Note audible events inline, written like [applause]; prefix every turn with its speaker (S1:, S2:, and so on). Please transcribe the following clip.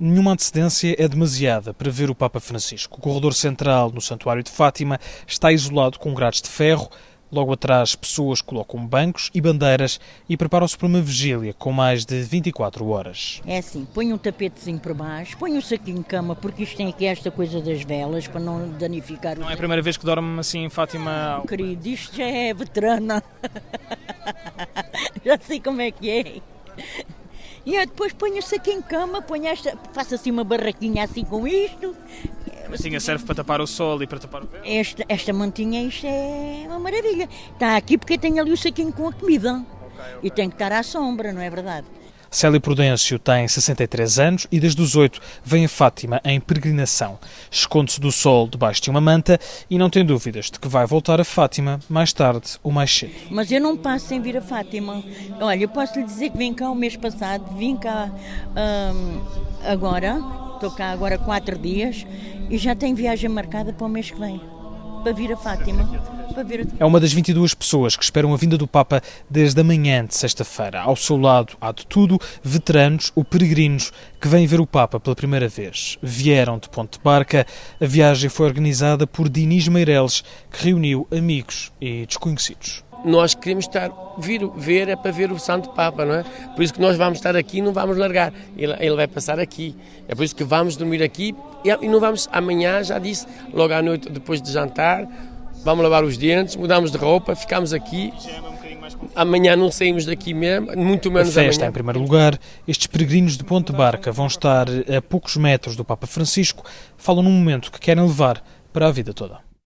S1: Nenhuma antecedência é demasiada para ver o Papa Francisco. O corredor central no Santuário de Fátima está isolado com grades de ferro. Logo atrás, pessoas colocam bancos e bandeiras e preparam-se para uma vigília com mais de 24 horas.
S2: É assim, põe um tapetezinho por baixo, põe um saquinho de cama, porque isto tem aqui esta coisa das velas, para não danificar
S3: Não é a primeira vez que dorme assim em Fátima.
S2: Querido, isto já é veterana. [laughs] já sei como é que é. E eu depois ponho o saquinho em cama, ponho esta, faço assim uma barraquinha assim com isto.
S3: Mas tinha serve para tapar o sol e para tapar o vento.
S2: Esta, esta mantinha, isto é uma maravilha. Está aqui porque tem ali o saquinho com a comida. E tem que estar à sombra, não é verdade?
S1: Célia Prudêncio tem 63 anos e desde os 8 vem a Fátima em peregrinação. Esconde-se do sol debaixo de uma manta e não tem dúvidas de que vai voltar a Fátima mais tarde ou mais cedo.
S2: Mas eu não passo sem vir a Fátima. Olha, eu posso lhe dizer que vim cá o mês passado, vim cá hum, agora, estou cá agora quatro dias e já tenho viagem marcada para o mês que vem, para vir a Fátima.
S1: É uma das 22 pessoas que esperam a vinda do Papa desde a manhã de sexta-feira. Ao seu lado há de tudo veteranos ou peregrinos que vêm ver o Papa pela primeira vez. Vieram de Ponte Barca. A viagem foi organizada por Dinis Meireles, que reuniu amigos e desconhecidos
S4: nós queremos estar, vir, ver é para ver o Santo Papa, não é? Por isso que nós vamos estar aqui e não vamos largar. Ele, ele vai passar aqui. É por isso que vamos dormir aqui e, não vamos, amanhã, já disse, logo à noite, depois de jantar, vamos lavar os dentes, mudamos de roupa, ficamos aqui. Amanhã não saímos daqui mesmo, muito menos
S1: a festa
S4: amanhã.
S1: em primeiro lugar. Estes peregrinos de Ponte Barca vão estar a poucos metros do Papa Francisco. Falam num momento que querem levar para a vida toda.